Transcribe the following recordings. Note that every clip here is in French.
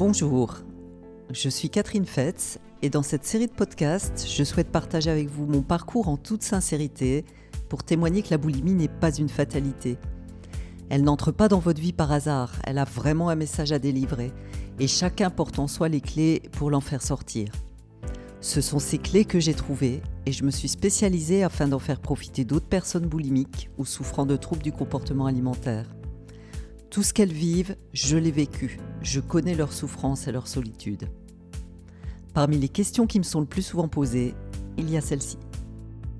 Bonjour, je suis Catherine Fetz et dans cette série de podcasts, je souhaite partager avec vous mon parcours en toute sincérité pour témoigner que la boulimie n'est pas une fatalité. Elle n'entre pas dans votre vie par hasard, elle a vraiment un message à délivrer et chacun porte en soi les clés pour l'en faire sortir. Ce sont ces clés que j'ai trouvées et je me suis spécialisée afin d'en faire profiter d'autres personnes boulimiques ou souffrant de troubles du comportement alimentaire. Tout ce qu'elles vivent, je l'ai vécu. Je connais leur souffrance et leur solitude. Parmi les questions qui me sont le plus souvent posées, il y a celle-ci.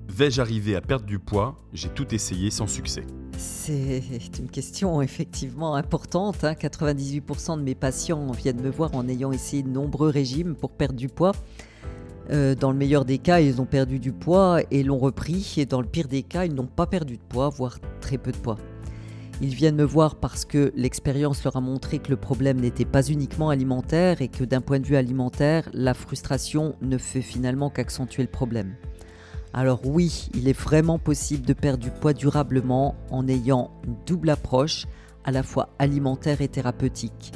Vais-je arriver à perdre du poids? J'ai tout essayé sans succès. C'est une question effectivement importante. 98% hein. de mes patients viennent me voir en ayant essayé de nombreux régimes pour perdre du poids. Euh, dans le meilleur des cas, ils ont perdu du poids et l'ont repris. Et dans le pire des cas, ils n'ont pas perdu de poids, voire très peu de poids. Ils viennent me voir parce que l'expérience leur a montré que le problème n'était pas uniquement alimentaire et que d'un point de vue alimentaire, la frustration ne fait finalement qu'accentuer le problème. Alors oui, il est vraiment possible de perdre du poids durablement en ayant une double approche, à la fois alimentaire et thérapeutique.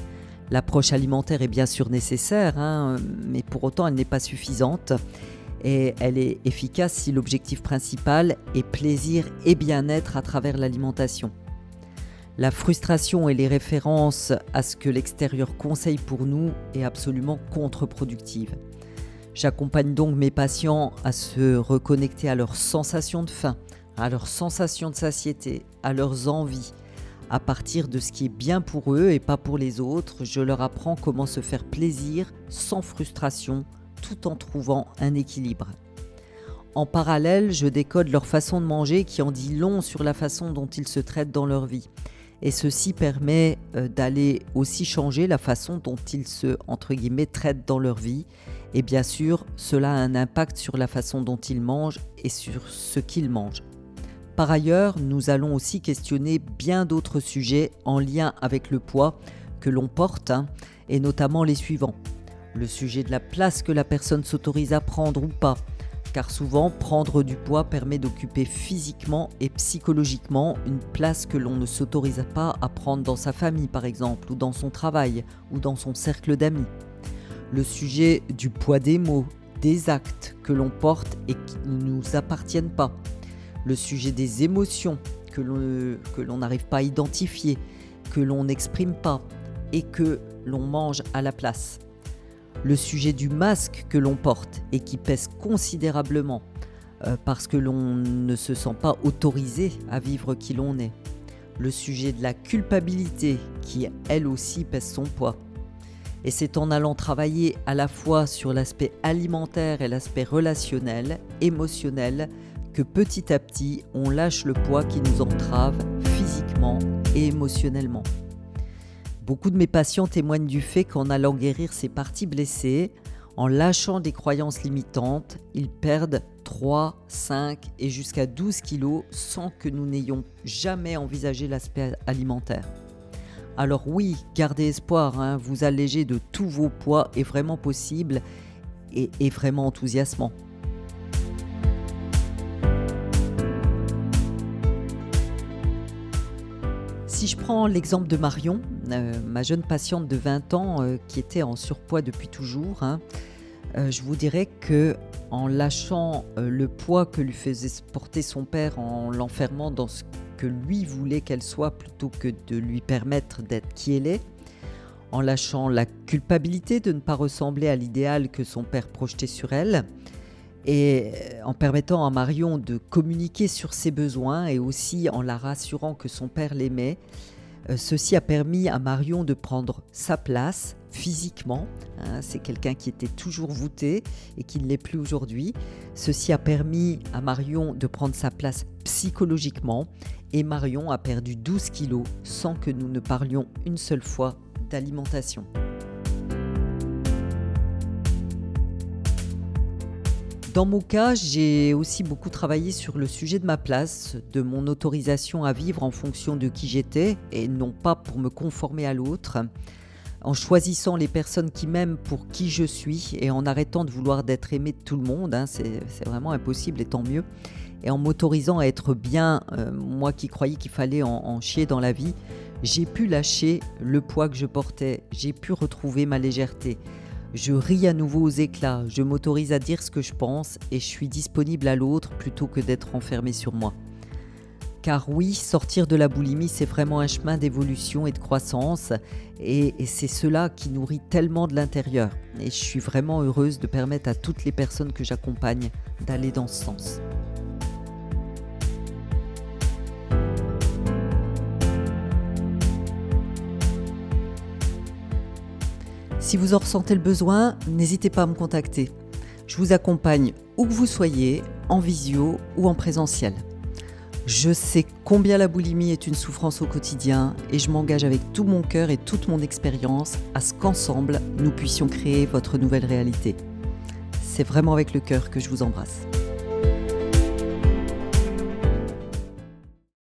L'approche alimentaire est bien sûr nécessaire, hein, mais pour autant elle n'est pas suffisante et elle est efficace si l'objectif principal est plaisir et bien-être à travers l'alimentation. La frustration et les références à ce que l'extérieur conseille pour nous est absolument contre-productive. J'accompagne donc mes patients à se reconnecter à leurs sensations de faim, à leurs sensations de satiété, à leurs envies. À partir de ce qui est bien pour eux et pas pour les autres, je leur apprends comment se faire plaisir sans frustration tout en trouvant un équilibre. En parallèle, je décode leur façon de manger qui en dit long sur la façon dont ils se traitent dans leur vie et ceci permet euh, d'aller aussi changer la façon dont ils se entre guillemets traitent dans leur vie et bien sûr cela a un impact sur la façon dont ils mangent et sur ce qu'ils mangent. Par ailleurs, nous allons aussi questionner bien d'autres sujets en lien avec le poids que l'on porte hein, et notamment les suivants. Le sujet de la place que la personne s'autorise à prendre ou pas, car souvent prendre du poids permet d'occuper physiquement et psychologiquement une place que l'on ne s'autorise pas à prendre dans sa famille par exemple, ou dans son travail, ou dans son cercle d'amis. Le sujet du poids des mots, des actes que l'on porte et qui ne nous appartiennent pas. Le sujet des émotions que l'on n'arrive pas à identifier, que l'on n'exprime pas et que l'on mange à la place le sujet du masque que l'on porte et qui pèse considérablement euh, parce que l'on ne se sent pas autorisé à vivre qui l'on est. Le sujet de la culpabilité qui elle aussi pèse son poids. Et c'est en allant travailler à la fois sur l'aspect alimentaire et l'aspect relationnel, émotionnel, que petit à petit on lâche le poids qui nous entrave physiquement et émotionnellement. Beaucoup de mes patients témoignent du fait qu'en allant guérir ces parties blessées, en lâchant des croyances limitantes, ils perdent 3, 5 et jusqu'à 12 kilos sans que nous n'ayons jamais envisagé l'aspect alimentaire. Alors oui, gardez espoir, hein, vous alléger de tous vos poids est vraiment possible et vraiment enthousiasmant. Si je prends l'exemple de Marion, euh, ma jeune patiente de 20 ans euh, qui était en surpoids depuis toujours, hein, euh, je vous dirais que en lâchant le poids que lui faisait porter son père en l'enfermant dans ce que lui voulait qu'elle soit plutôt que de lui permettre d'être qui elle est, en lâchant la culpabilité de ne pas ressembler à l'idéal que son père projetait sur elle, et en permettant à Marion de communiquer sur ses besoins et aussi en la rassurant que son père l'aimait, euh, ceci a permis à Marion de prendre sa place physiquement. Hein, c'est quelqu'un qui était toujours voûté et qui ne l'est plus aujourd'hui. Ceci a permis à Marion de prendre sa place psychologiquement et Marion a perdu 12 kilos sans que nous ne parlions une seule fois d'alimentation. Dans mon cas, j'ai aussi beaucoup travaillé sur le sujet de ma place, de mon autorisation à vivre en fonction de qui j'étais et non pas pour me conformer à l'autre, en choisissant les personnes qui m'aiment pour qui je suis et en arrêtant de vouloir d'être aimé de tout le monde, hein, c'est vraiment impossible et tant mieux, et en m'autorisant à être bien, euh, moi qui croyais qu'il fallait en, chier dans la vie, j'ai pu lâcher le poids que je portais, j'ai pu retrouver ma légèreté. Je ris à nouveau aux éclats, je m'autorise à dire ce que je pense et je suis disponible à l'autre plutôt que d'être enfermé sur moi. Car oui, sortir de la boulimie, c'est vraiment un chemin d'évolution et de croissance, et, et c'est cela qui nourrit tellement de l'intérieur. Et je suis vraiment heureuse de permettre à toutes les personnes que j'accompagne d'aller dans ce sens. Si vous en ressentez le besoin, n'hésitez pas à me contacter. Je vous accompagne où que vous soyez, en visio ou en présentiel. Je sais combien la boulimie est une souffrance au quotidien et je m'engage avec tout mon cœur et toute mon expérience à ce qu'ensemble, nous puissions créer votre nouvelle réalité. C'est vraiment avec le cœur que je vous embrasse.